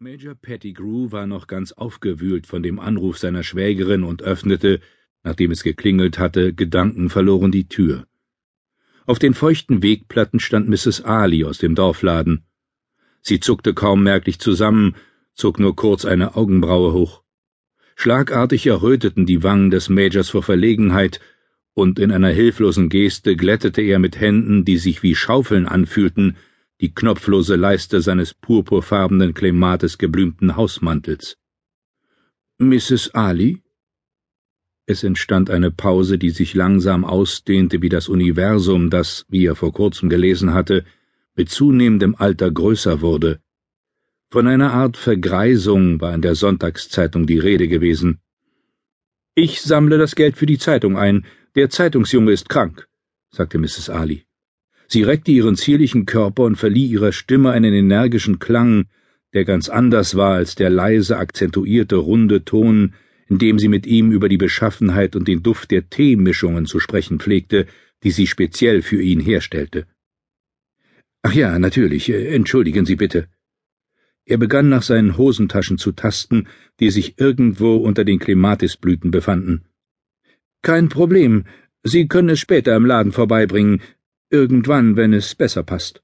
Major Pettigrew war noch ganz aufgewühlt von dem Anruf seiner Schwägerin und öffnete, nachdem es geklingelt hatte, gedankenverloren die Tür. Auf den feuchten Wegplatten stand Mrs. Ali aus dem Dorfladen. Sie zuckte kaum merklich zusammen, zog nur kurz eine Augenbraue hoch. Schlagartig erröteten die Wangen des Majors vor Verlegenheit, und in einer hilflosen Geste glättete er mit Händen, die sich wie Schaufeln anfühlten, die knopflose Leiste seines purpurfarbenen Klemates geblümten Hausmantels. Mrs. Ali? Es entstand eine Pause, die sich langsam ausdehnte wie das Universum, das, wie er vor kurzem gelesen hatte, mit zunehmendem Alter größer wurde. Von einer Art Vergreisung war in der Sonntagszeitung die Rede gewesen. Ich sammle das Geld für die Zeitung ein. Der Zeitungsjunge ist krank, sagte Mrs. Ali. Sie reckte ihren zierlichen Körper und verlieh ihrer Stimme einen energischen Klang, der ganz anders war als der leise, akzentuierte, runde Ton, in dem sie mit ihm über die Beschaffenheit und den Duft der Teemischungen zu sprechen pflegte, die sie speziell für ihn herstellte. Ach ja, natürlich, äh, entschuldigen Sie bitte. Er begann nach seinen Hosentaschen zu tasten, die sich irgendwo unter den Klematisblüten befanden. Kein Problem, Sie können es später im Laden vorbeibringen, Irgendwann, wenn es besser passt.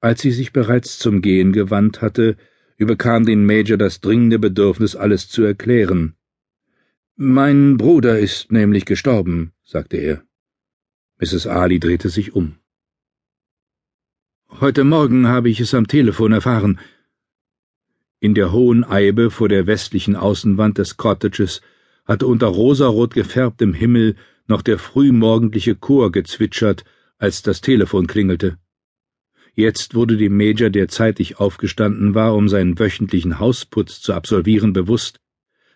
Als sie sich bereits zum Gehen gewandt hatte, überkam den Major das dringende Bedürfnis, alles zu erklären. Mein Bruder ist nämlich gestorben, sagte er. Mrs. Ali drehte sich um. Heute Morgen habe ich es am Telefon erfahren. In der hohen Eibe vor der westlichen Außenwand des Cottages hatte unter rosarot gefärbtem Himmel noch der frühmorgendliche Chor gezwitschert, als das Telefon klingelte. Jetzt wurde dem Major, der zeitig aufgestanden war, um seinen wöchentlichen Hausputz zu absolvieren, bewusst,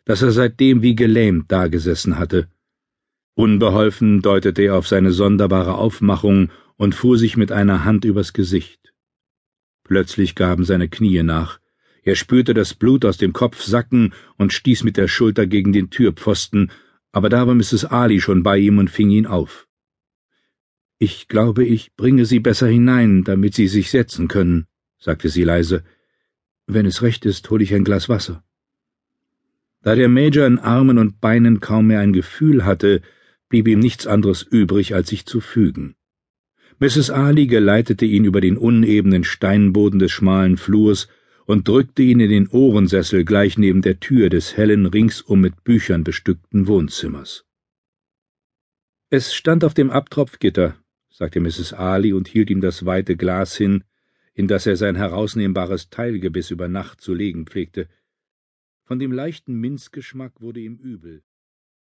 dass er seitdem wie gelähmt dagesessen hatte. Unbeholfen deutete er auf seine sonderbare Aufmachung und fuhr sich mit einer Hand übers Gesicht. Plötzlich gaben seine Knie nach. Er spürte das Blut aus dem Kopf sacken und stieß mit der Schulter gegen den Türpfosten, aber da war Mrs. Ali schon bei ihm und fing ihn auf. Ich glaube, ich bringe Sie besser hinein, damit Sie sich setzen können, sagte sie leise. Wenn es recht ist, hole ich ein Glas Wasser. Da der Major in Armen und Beinen kaum mehr ein Gefühl hatte, blieb ihm nichts anderes übrig, als sich zu fügen. Mrs. Ali geleitete ihn über den unebenen Steinboden des schmalen Flurs und drückte ihn in den Ohrensessel gleich neben der Tür des hellen, ringsum mit Büchern bestückten Wohnzimmers. Es stand auf dem Abtropfgitter, sagte Mrs. Ali und hielt ihm das weite Glas hin, in das er sein herausnehmbares Teilgebiss über Nacht zu legen pflegte. Von dem leichten Minzgeschmack wurde ihm übel.